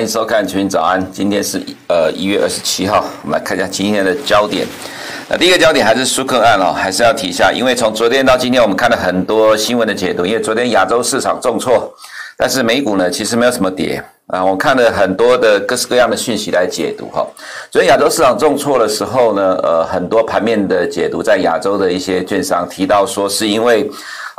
欢迎收看《群早安》。今天是呃一月二十七号，我们来看一下今天的焦点。那第一个焦点还是苏克案哦，还是要提一下，因为从昨天到今天，我们看了很多新闻的解读。因为昨天亚洲市场重挫，但是美股呢其实没有什么跌啊。我看了很多的各式各样的讯息来解读哈。昨天亚洲市场重挫的时候呢，呃，很多盘面的解读在亚洲的一些券商提到说，是因为。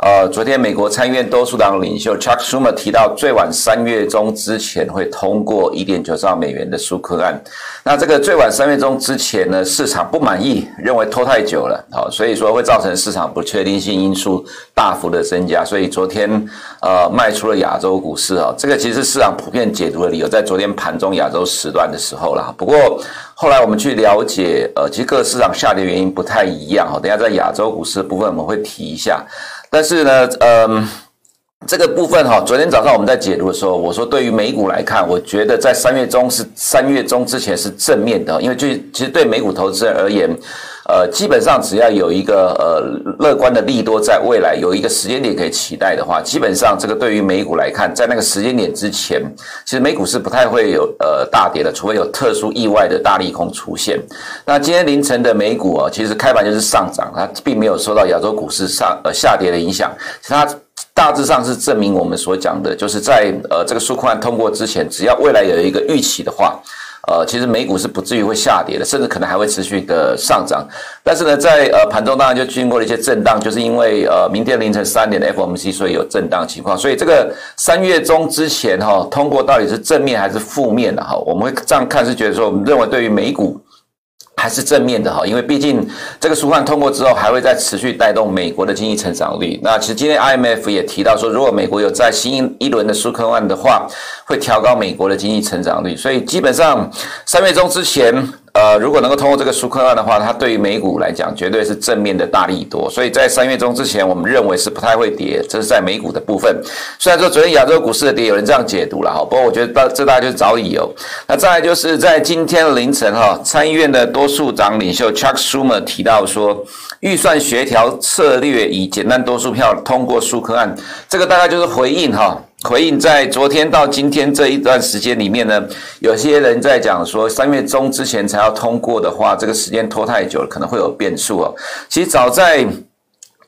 呃，昨天美国参议院多数党领袖 Chuck Schumer 提到，最晚三月中之前会通过一点九兆美元的纾困案。那这个最晚三月中之前呢，市场不满意，认为拖太久了，好，所以说会造成市场不确定性因素大幅的增加。所以昨天呃卖出了亚洲股市啊，这个其实是市场普遍解读的理由，在昨天盘中亚洲时段的时候啦。不过后来我们去了解，呃，其实各市场下跌原因不太一样哈。等下在亚洲股市部分我们会提一下。但是呢，嗯，这个部分哈，昨天早上我们在解读的时候，我说对于美股来看，我觉得在三月中是三月中之前是正面的，因为就其实对美股投资人而言。呃，基本上只要有一个呃乐观的利多，在未来有一个时间点可以期待的话，基本上这个对于美股来看，在那个时间点之前，其实美股是不太会有呃大跌的，除非有特殊意外的大利空出现。那今天凌晨的美股啊，其实开盘就是上涨，它并没有受到亚洲股市上呃下跌的影响，它大致上是证明我们所讲的，就是在呃这个纾困案通过之前，只要未来有一个预期的话。呃，其实美股是不至于会下跌的，甚至可能还会持续的上涨。但是呢，在呃盘中当然就经过了一些震荡，就是因为呃明天凌晨三点的 FOMC，所以有震荡情况。所以这个三月中之前哈、哦，通过到底是正面还是负面的哈？我们会这样看，是觉得说，我们认为对于美股。还是正面的哈，因为毕竟这个纾困通过之后，还会再持续带动美国的经济成长率。那其实今天 IMF 也提到说，如果美国有在新一轮的纾困案的话，会调高美国的经济成长率。所以基本上三月中之前。呃，如果能够通过这个舒克案的话，它对于美股来讲绝对是正面的大力多。所以在三月中之前，我们认为是不太会跌，这是在美股的部分。虽然说昨天亚洲股市的跌，有人这样解读了哈，不过我觉得这大家就是找理由。那再来就是在今天凌晨哈，参议院的多数党领袖 Chuck Schumer 提到说，预算协调策略以简单多数票通过数科案，这个大概就是回应哈。回应在昨天到今天这一段时间里面呢，有些人在讲说三月中之前才要通过的话，这个时间拖太久了，可能会有变数哦。其实早在。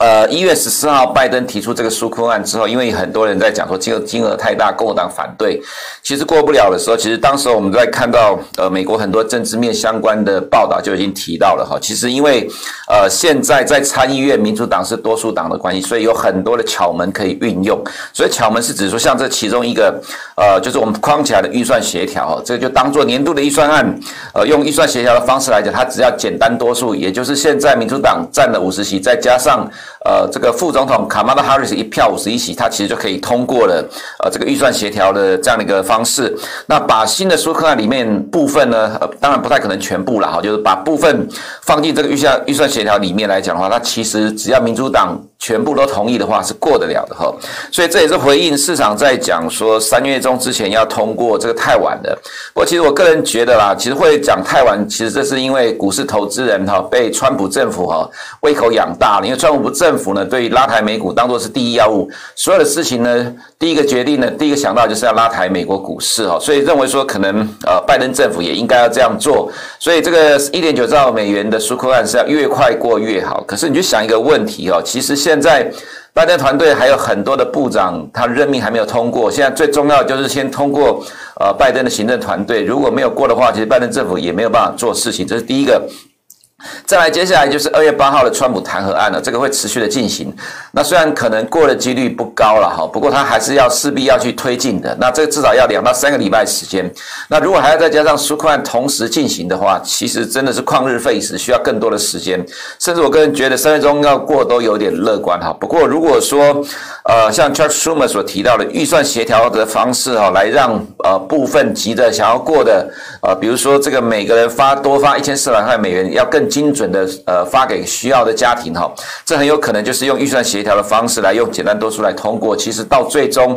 呃，一月十四号，拜登提出这个纾困案之后，因为很多人在讲说金额金额太大，共和党反对，其实过不了的时候，其实当时我们在看到呃美国很多政治面相关的报道就已经提到了哈，其实因为呃现在在参议院民主党是多数党的关系，所以有很多的巧门可以运用，所以巧门是指说像这其中一个呃就是我们框起来的预算协调，这个就当做年度的预算案，呃用预算协调的方式来讲，它只要简单多数，也就是现在民主党占了五十席，再加上。呃，这个副总统卡马拉哈里斯一票五十一席，他其实就可以通过了。呃，这个预算协调的这样的一个方式，那把新的纾困案里面部分呢，呃，当然不太可能全部了哈，就是把部分放进这个预算预算协调里面来讲的话，它其实只要民主党。全部都同意的话是过得了的哈，所以这也是回应市场在讲说三月中之前要通过这个太晚的。不过其实我个人觉得啦，其实会讲太晚，其实这是因为股市投资人哈被川普政府哈胃口养大了。因为川普政府呢，对于拉抬美股当作是第一要务，所有的事情呢，第一个决定呢，第一个想到就是要拉抬美国股市哈，所以认为说可能呃拜登政府也应该要这样做。所以这个一点九兆美元的纾困案是要越快过越好。可是你就想一个问题哦，其实现现在拜登团队还有很多的部长，他任命还没有通过。现在最重要就是先通过呃拜登的行政团队，如果没有过的话，其实拜登政府也没有办法做事情。这是第一个。再来，接下来就是二月八号的川普弹劾案了，这个会持续的进行。那虽然可能过的几率不高了哈，不过他还是要势必要去推进的。那这至少要两到三个礼拜时间。那如果还要再加上纾困案同时进行的话，其实真的是旷日费时，需要更多的时间。甚至我个人觉得三月中要过都有点乐观哈。不过如果说呃像 Chuck Schumer 所提到的预算协调的方式哈，来让呃部分急着想要过的呃，比如说这个每个人发多发一千四百块美元要更。精准的呃发给需要的家庭哈，这很有可能就是用预算协调的方式来用简单多数来通过。其实到最终，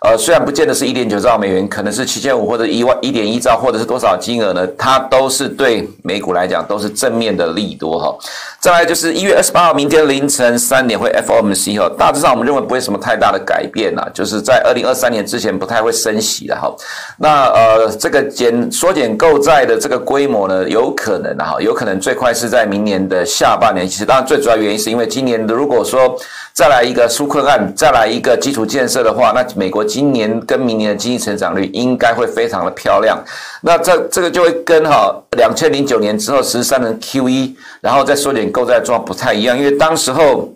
呃，虽然不见得是一点九兆美元，可能是七千五或者一万一点一兆，或者是多少金额呢？它都是对美股来讲都是正面的利多哈。再来就是一月二十八号，明天凌晨三点会 FOMC 哈，大致上我们认为不会什么太大的改变呐，就是在二零二三年之前不太会升息的哈。那呃，这个减缩减购债的这个规模呢，有可能哈，有可能最快是在明年的下半年。其实当然最主要原因是因为今年如果说再来一个纾困案，再来一个基础建设的话，那美国今年跟明年的经济成长率应该会非常的漂亮。那这这个就会跟哈两千零九年之后十三轮 QE，然后再缩减购债状况不太一样，因为当时候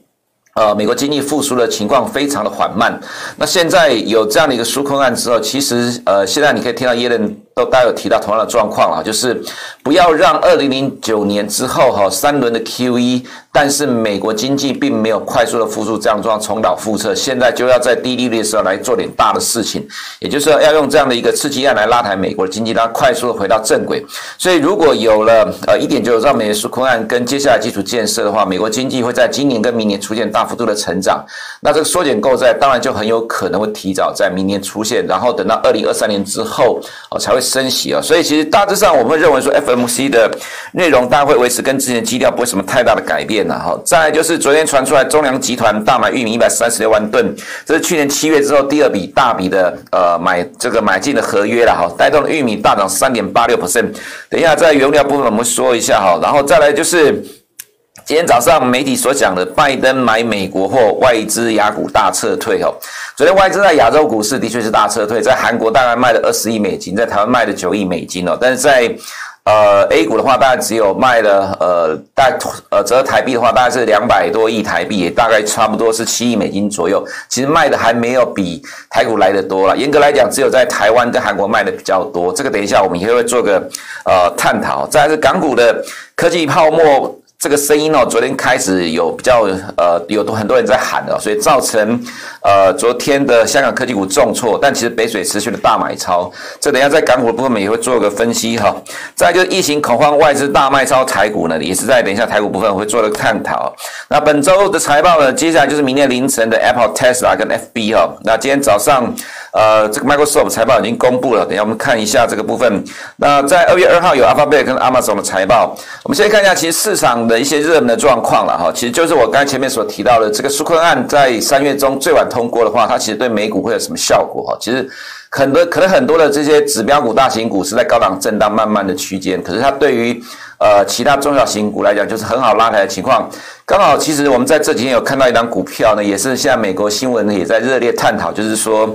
呃美国经济复苏的情况非常的缓慢。那现在有这样的一个纾困案之后，其实呃现在你可以听到耶伦。都大家有提到同样的状况啊，就是不要让二零零九年之后哈三轮的 QE，但是美国经济并没有快速的复苏，这样状重蹈覆辙。现在就要在低利率的时候来做点大的事情，也就是说要用这样的一个刺激案来拉抬美国的经济，让它快速的回到正轨。所以如果有了呃一点九兆美元纾困案跟接下来基础建设的话，美国经济会在今年跟明年出现大幅度的成长。那这个缩减购债当然就很有可能会提早在明年出现，然后等到二零二三年之后哦才会。升息啊，所以其实大致上我们会认为说，FMC 的内容大概会维持跟之前基调不会什么太大的改变了哈。再来就是昨天传出来中粮集团大买玉米一百三十六万吨，这是去年七月之后第二笔大笔的呃买这个买进的合约了哈，带动了玉米大涨三点八六 percent。等一下在原料部分我们说一下哈，然后再来就是。今天早上媒体所讲的拜登买美国货，外资雅股大撤退哦。昨天外资在亚洲股市的确是大撤退，在韩国大概卖了二十亿美金，在台湾卖了九亿美金哦。但是在呃 A 股的话，大概只有卖了呃大呃折台币的话，大概是两百多亿台币，也大概差不多是七亿美金左右。其实卖的还没有比台股来的多了。严格来讲，只有在台湾跟韩国卖的比较多。这个等一下我们也会做个呃探讨。再来是港股的科技泡沫。这个声音哦，昨天开始有比较呃，有很多人在喊的，所以造成呃昨天的香港科技股重挫，但其实北水持续的大买超，这等下在港股部分也会做个分析哈。再就是疫情恐慌，外资大卖超台股呢，也是在等一下台股部分会做个探讨。那本周的财报呢，接下来就是明天凌晨的 Apple、Tesla 跟 FB 哈。那今天早上。呃，这个 Microsoft 财报已经公布了，等下我们看一下这个部分。那在二月二号有 Alphabet 跟 Amazon 的财报，我们先看一下其实市场的一些热门的状况了哈。其实就是我刚才前面所提到的，这个纾困案在三月中最晚通过的话，它其实对美股会有什么效果哈？其实很多可能很多的这些指标股、大型股是在高档震荡、慢慢的区间，可是它对于呃其他中小型股来讲，就是很好拉抬的情况。刚好其实我们在这几天有看到一档股票呢，也是现在美国新闻呢也在热烈探讨，就是说。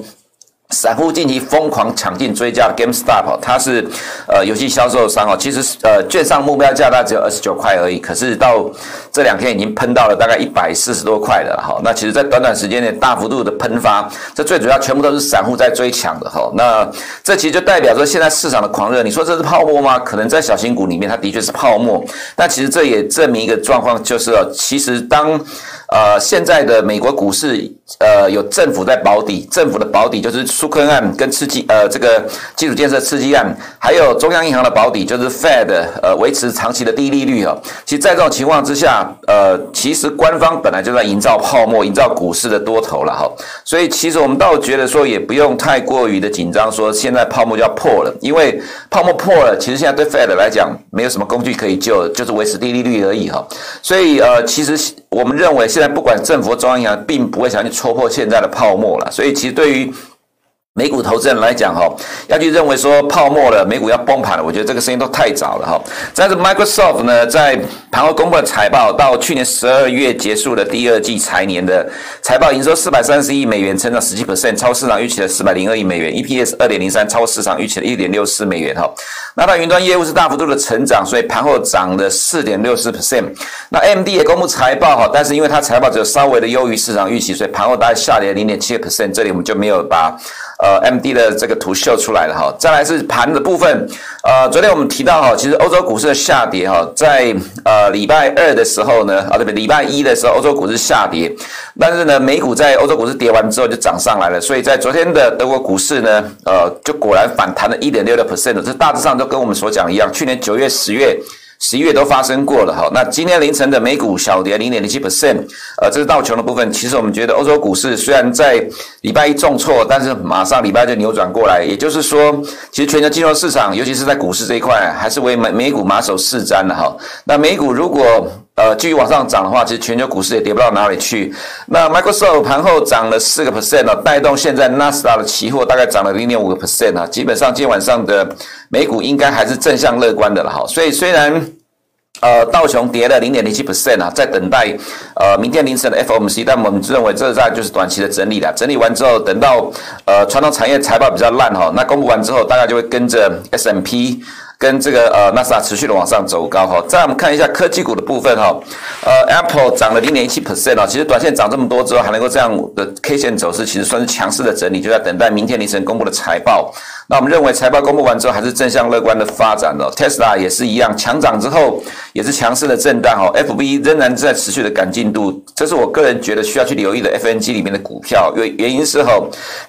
散户近期疯狂抢进追加的 GameStop，它是呃游戏销售商哦，其实呃券商目标价大概只有二十九块而已，可是到这两天已经喷到了大概一百四十多块了哈。那其实，在短短时间内大幅度的喷发，这最主要全部都是散户在追抢的哈。那这其实就代表说，现在市场的狂热，你说这是泡沫吗？可能在小型股里面，它的确是泡沫，但其实这也证明一个状况，就是哦，其实当。呃，现在的美国股市，呃，有政府在保底，政府的保底就是纾困案跟刺激，呃，这个基础建设刺激案，还有中央银行的保底，就是 Fed，呃，维持长期的低利率哦。其实，在这种情况之下，呃，其实官方本来就在营造泡沫，营造股市的多头了哈。所以，其实我们倒觉得说，也不用太过于的紧张，说现在泡沫就要破了，因为泡沫破了，其实现在对 Fed 来讲，没有什么工具可以救，就是维持低利率而已哈。所以，呃，其实我们认为。现在不管政府、中央银行，并不会想去戳破现在的泡沫了，所以其实对于。美股投资人来讲，哈，要去认为说泡沫了，美股要崩盘了，我觉得这个声音都太早了，哈。但是 Microsoft 呢，在盘后公布的财报，到去年十二月结束的第二季财年的财报，营收四百三十亿美元，成长十七 percent，超市场预期的四百零二亿美元，EPS 二点零三，超市场预期的一点六四美元，哈。那它云端业务是大幅度的成长，所以盘后涨了四点六四 percent。那 MD 也公布财报，哈，但是因为它财报只有稍微的优于市场预期，所以盘后大概下跌零点七个 percent。这里我们就没有把。呃，MD 的这个图秀出来了哈，再来是盘的部分。呃，昨天我们提到哈，其实欧洲股市的下跌哈，在呃礼拜二的时候呢，啊对不对？礼拜一的时候欧洲股市下跌，但是呢，美股在欧洲股市跌完之后就涨上来了，所以在昨天的德国股市呢，呃，就果然反弹了一点六六 percent，这大致上都跟我们所讲一样，去年九月、十月。十一月都发生过了哈。那今天凌晨的美股小跌零点零七 percent，呃，这是道琼的部分。其实我们觉得欧洲股市虽然在礼拜一重挫，但是马上礼拜就扭转过来。也就是说，其实全球金融市场，尤其是在股市这一块，还是为美美股马首是瞻的哈。那美股如果呃，继续往上涨的话，其实全球股市也跌不到哪里去。那 Microsoft 盘后涨了四个 percent 哦，带动现在纳斯达的期货大概涨了零点五个 percent 啊。基本上今晚上的美股应该还是正向乐观的了哈。所以虽然呃道琼跌了零点零七 percent 啊，在等待呃明天凌晨的 FOMC，但我们认为这在就是短期的整理了。整理完之后，等到呃传统产业财报比较烂哈，那公布完之后，大概就会跟着 S M P。跟这个呃纳斯达持续的往上走高哈，再我们看一下科技股的部分哈，呃 Apple 涨了零点一七 percent 啊，其实短线涨这么多之后还能够这样的 K 线走势，其实算是强势的整理，就在等待明天凌晨公布的财报。那我们认为财报公布完之后还是正向乐观的发展哦，Tesla 也是一样强涨之后也是强势的震荡哦，FB 仍然在持续的赶进度，这是我个人觉得需要去留意的 FNG 里面的股票，因为原因是哈，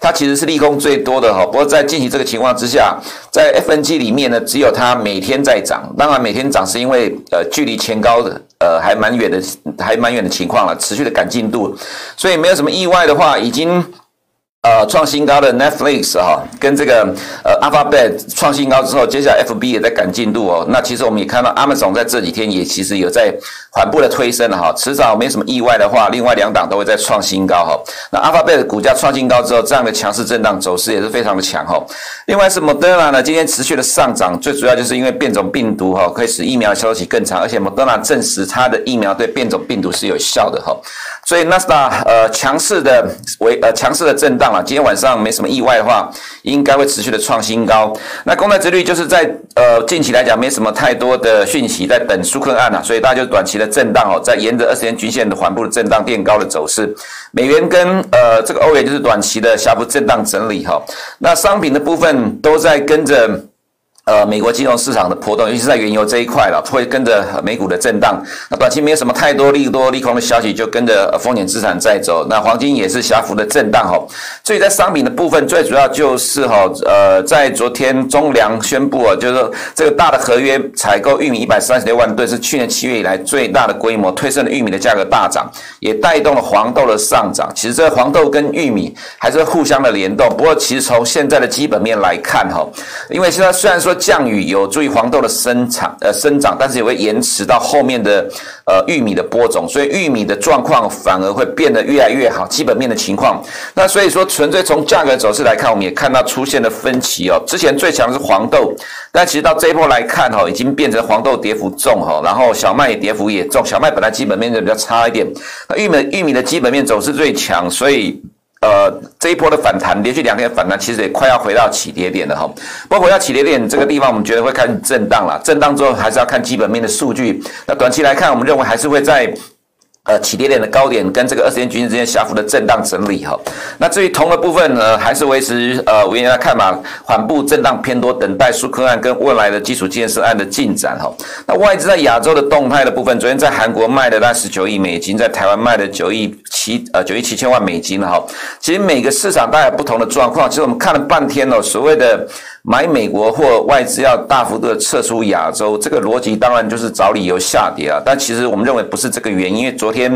它其实是利空最多的哈，不过在近期这个情况之下，在 FNG 里面呢只有它每天在涨，当然每天涨是因为呃距离前高的呃还蛮远的，还蛮远的情况了，持续的赶进度，所以没有什么意外的话，已经。呃，创新高的 Netflix 哈，跟这个呃 Alphabet 创新高之后，接下来 FB 也在赶进度哦。那其实我们也看到 Amazon 在这几天也其实有在缓步的推升了哈，迟早没什么意外的话，另外两档都会再创新高哈。那 Alphabet 股价创新高之后，这样的强势震荡走势也是非常的强哈。另外是 Moderna 呢，今天持续的上涨，最主要就是因为变种病毒哈，可以使疫苗效期更长，而且 Moderna 证实它的疫苗对变种病毒是有效的哈。所以纳斯达呃强势的为呃强势的震荡今天晚上没什么意外的话，应该会持续的创新高。那公债殖率就是在呃近期来讲没什么太多的讯息，在等纾困案啊，所以大家就短期的震荡哦，在沿着二十天均线的缓步的震荡垫高的走势。美元跟呃这个欧元就是短期的下幅震荡整理哈。那商品的部分都在跟着。呃，美国金融市场的波动，尤其是在原油这一块了，会跟着美股的震荡。那短期没有什么太多利多利空的消息，就跟着风险资产在走。那黄金也是小幅的震荡哈。所以在商品的部分，最主要就是哈，呃，在昨天中粮宣布啊，就是这个大的合约采购玉米一百三十六万吨，是去年七月以来最大的规模，推升了玉米的价格大涨，也带动了黄豆的上涨。其实这黄豆跟玉米还是互相的联动。不过其实从现在的基本面来看哈，因为现在虽然说。降雨有助于黄豆的生长，呃，生长，但是也会延迟到后面的呃玉米的播种，所以玉米的状况反而会变得越来越好。基本面的情况，那所以说纯粹从价格走势来看，我们也看到出现了分歧哦。之前最强的是黄豆，但其实到这一波来看哈，已经变成黄豆跌幅重哈，然后小麦也跌幅也重。小麦本来基本面就比较差一点，那玉米玉米的基本面走势最强，所以。呃，这一波的反弹，连续两天的反弹，其实也快要回到起跌点了哈。包括要起跌点这个地方，我们觉得会开始震荡了。震荡之后，还是要看基本面的数据。那短期来看，我们认为还是会在。呃，起跌点的高点跟这个二十天均线之间小幅的震荡整理哈。那至于铜的部分呢，还是维持呃我原来看嘛，缓步震荡偏多，等待苏克案跟未来的基础建设案的进展哈。那外资在亚洲的动态的部分，昨天在韩国卖的那十九亿美金，在台湾卖的九亿七呃九亿七千万美金哈。其实每个市场都有不同的状况，其实我们看了半天哦，所谓的。买美国或外资要大幅度的撤出亚洲，这个逻辑当然就是找理由下跌啊。但其实我们认为不是这个原因，因为昨天，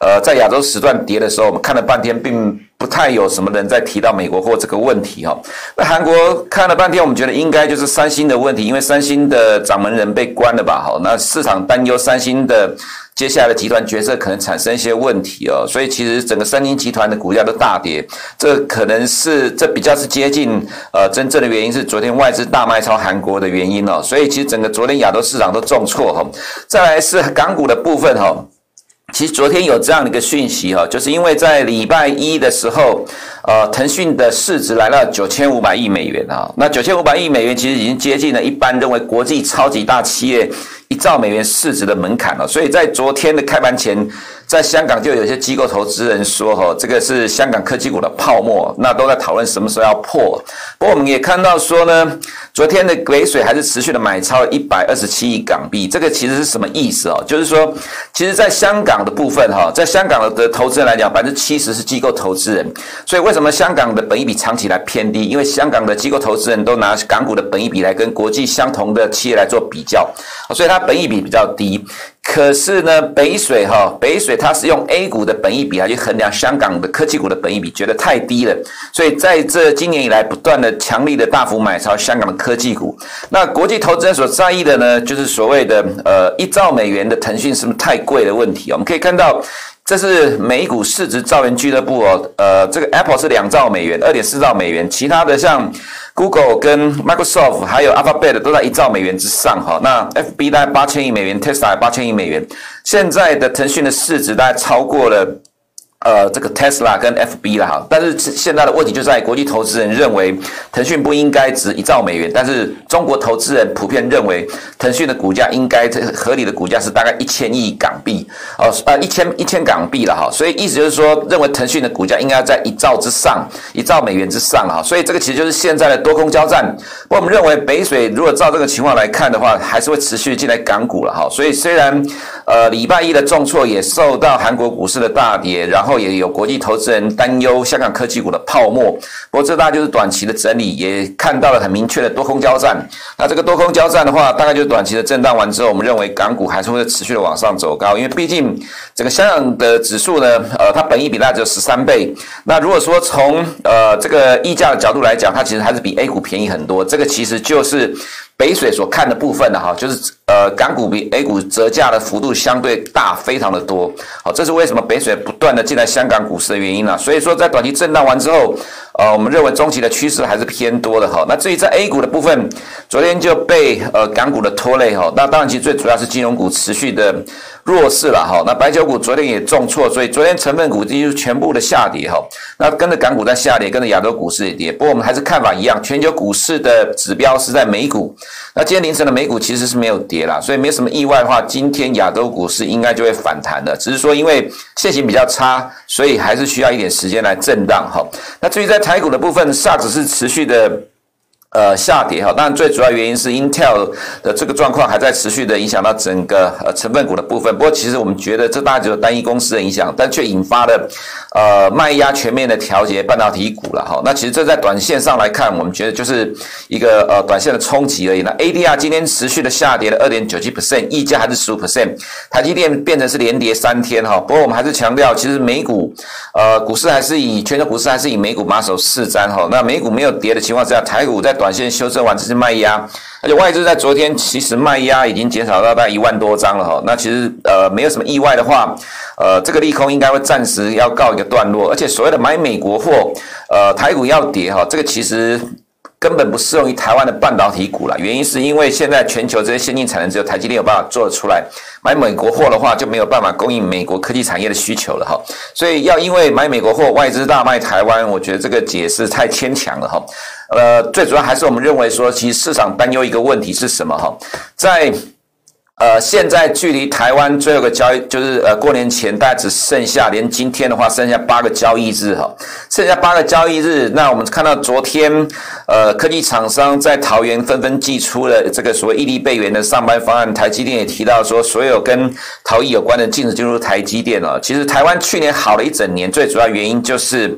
呃，在亚洲时段跌的时候，我们看了半天，并不太有什么人在提到美国或这个问题哈。那韩国看了半天，我们觉得应该就是三星的问题，因为三星的掌门人被关了吧？好，那市场担忧三星的。接下来的集团决策可能产生一些问题哦，所以其实整个三星集团的股价都大跌，这可能是这比较是接近呃真正的原因是昨天外资大卖超韩国的原因哦，所以其实整个昨天亚洲市场都重挫哈。再来是港股的部分哈，其实昨天有这样的一个讯息哈，就是因为在礼拜一的时候，呃，腾讯的市值来到九千五百亿美元啊，那九千五百亿美元其实已经接近了一般认为国际超级大企业。一兆美元市值的门槛了，所以在昨天的开盘前，在香港就有些机构投资人说：“哈，这个是香港科技股的泡沫，那都在讨论什么时候要破。”不过我们也看到说呢，昨天的尾水还是持续的买超一百二十七亿港币，这个其实是什么意思哦？就是说，其实在香港的部分哈，在香港的投资人来讲，百分之七十是机构投资人，所以为为什么香港的本益比长期来偏低？因为香港的机构投资人都拿港股的本益比来跟国际相同的企业来做比较，所以它。本益比比较低。可是呢，北水哈，北水它是用 A 股的本益比来去衡量香港的科技股的本益比，觉得太低了，所以在这今年以来不断的强力的大幅买超香港的科技股。那国际投资人所在意的呢，就是所谓的呃一兆美元的腾讯是不是太贵的问题？我们可以看到。这是美股市值兆元俱乐部哦，呃，这个 Apple 是两兆美元，二点四兆美元，其他的像 Google 跟 Microsoft 还有 Alphabet 都在一兆美元之上哈。那 FB 大概八千亿美元，Tesla 八千亿美元，现在的腾讯的市值大概超过了。呃，这个 Tesla 跟 FB 了哈，但是现在的问题就在国际投资人认为腾讯不应该值一兆美元，但是中国投资人普遍认为腾讯的股价应该合理的股价是大概一千亿港币哦，呃一千一千港币了哈，所以意思就是说，认为腾讯的股价应该在一兆之上，一兆美元之上哈，所以这个其实就是现在的多空交战。不过我们认为北水如果照这个情况来看的话，还是会持续进来港股了哈，所以虽然呃礼拜一的重挫也受到韩国股市的大跌，然后。也有国际投资人担忧香港科技股的泡沫，不过这大概就是短期的整理，也看到了很明确的多空交战。那这个多空交战的话，大概就是短期的震荡完之后，我们认为港股还是会持续的往上走高，因为毕竟整个香港的指数呢，呃，它本益比大概只有十三倍。那如果说从呃这个溢价的角度来讲，它其实还是比 A 股便宜很多。这个其实就是。北水所看的部分呢，哈，就是呃，港股比 A 股折价的幅度相对大，非常的多，好，这是为什么北水不断的进来香港股市的原因呢？所以说，在短期震荡完之后，呃，我们认为中期的趋势还是偏多的哈。那至于在 A 股的部分，昨天就被呃港股的拖累哈。那当然，其实最主要是金融股持续的弱势了哈。那白酒股昨天也重挫，所以昨天成分股几乎全部的下跌哈。那跟着港股在下跌，跟着亚洲股市也跌。不过我们还是看法一样，全球股市的指标是在美股。那今天凌晨的美股其实是没有跌啦，所以没什么意外的话，今天亚洲股市应该就会反弹的。只是说因为现行比较差，所以还是需要一点时间来震荡哈。那至于在台股的部分，SARS 是持续的。呃，下跌哈，但最主要原因是 Intel 的这个状况还在持续的影响到整个呃成分股的部分。不过其实我们觉得这大只有单一公司的影响，但却引发了呃卖压全面的调节半导体股了哈。那其实这在短线上来看，我们觉得就是一个呃短线的冲击而已。那 ADR 今天持续的下跌了二点九七 percent，溢价还是十五 percent，台积电变成是连跌三天哈。不过我们还是强调，其实美股呃股市还是以全球股市还是以美股马首是瞻哈。那美股没有跌的情况之下，台股在短线修正完，这是卖压，而且外资在昨天其实卖压已经减少到大概一万多张了哈。那其实呃没有什么意外的话，呃这个利空应该会暂时要告一个段落。而且所谓的买美国货，呃台股要跌哈，这个其实。根本不适用于台湾的半导体股了，原因是因为现在全球这些先进产能只有台积电有办法做得出来，买美国货的话就没有办法供应美国科技产业的需求了哈，所以要因为买美国货外资大卖台湾，我觉得这个解释太牵强了哈，呃，最主要还是我们认为说，其实市场担忧一个问题是什么哈，在。呃，现在距离台湾最后个交易就是呃过年前，大概只剩下连今天的话，剩下八个交易日哈，剩下八个交易日。那我们看到昨天，呃，科技厂商在桃园纷纷寄出了这个所谓异地备援的上班方案。台积电也提到说，所有跟逃逸有关的禁止进入台积电了。其实台湾去年好了一整年，最主要原因就是。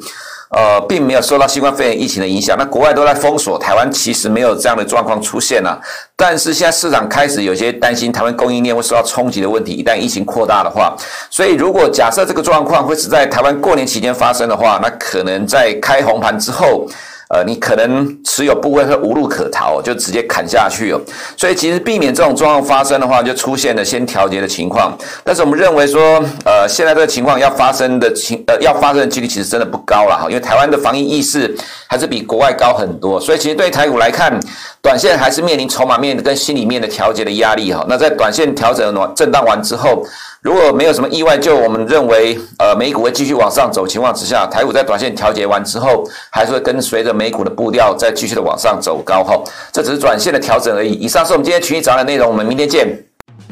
呃，并没有受到新冠肺炎疫情的影响，那国外都在封锁，台湾其实没有这样的状况出现了。但是现在市场开始有些担心，台湾供应链会受到冲击的问题，一旦疫情扩大的话，所以如果假设这个状况会是在台湾过年期间发生的话，那可能在开红盘之后。呃，你可能持有部位会无路可逃，就直接砍下去哦。所以其实避免这种状况发生的话，就出现了先调节的情况。但是我们认为说，呃，现在这个情况要发生的情，呃，要发生的几率其实真的不高了哈，因为台湾的防疫意识还是比国外高很多。所以其实对台股来看，短线还是面临筹码面跟心里面的调节的压力哈。那在短线调整完震荡完之后。如果没有什么意外，就我们认为，呃，美股会继续往上走情况之下，台股在短线调节完之后，还是会跟随着美美股的步调，再继续的往上走高哈。这只是短线的调整而已。以上是我们今天群益早的内容，我们明天见。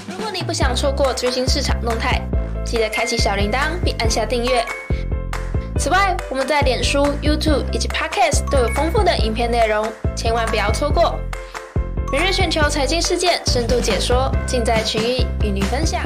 如果你不想错过最新市场动态，记得开启小铃铛并按下订阅。此外，我们在脸书、YouTube 以及 Podcast 都有丰富的影片内容，千万不要错过。每日全球财经事件深度解说，尽在群益与你分享。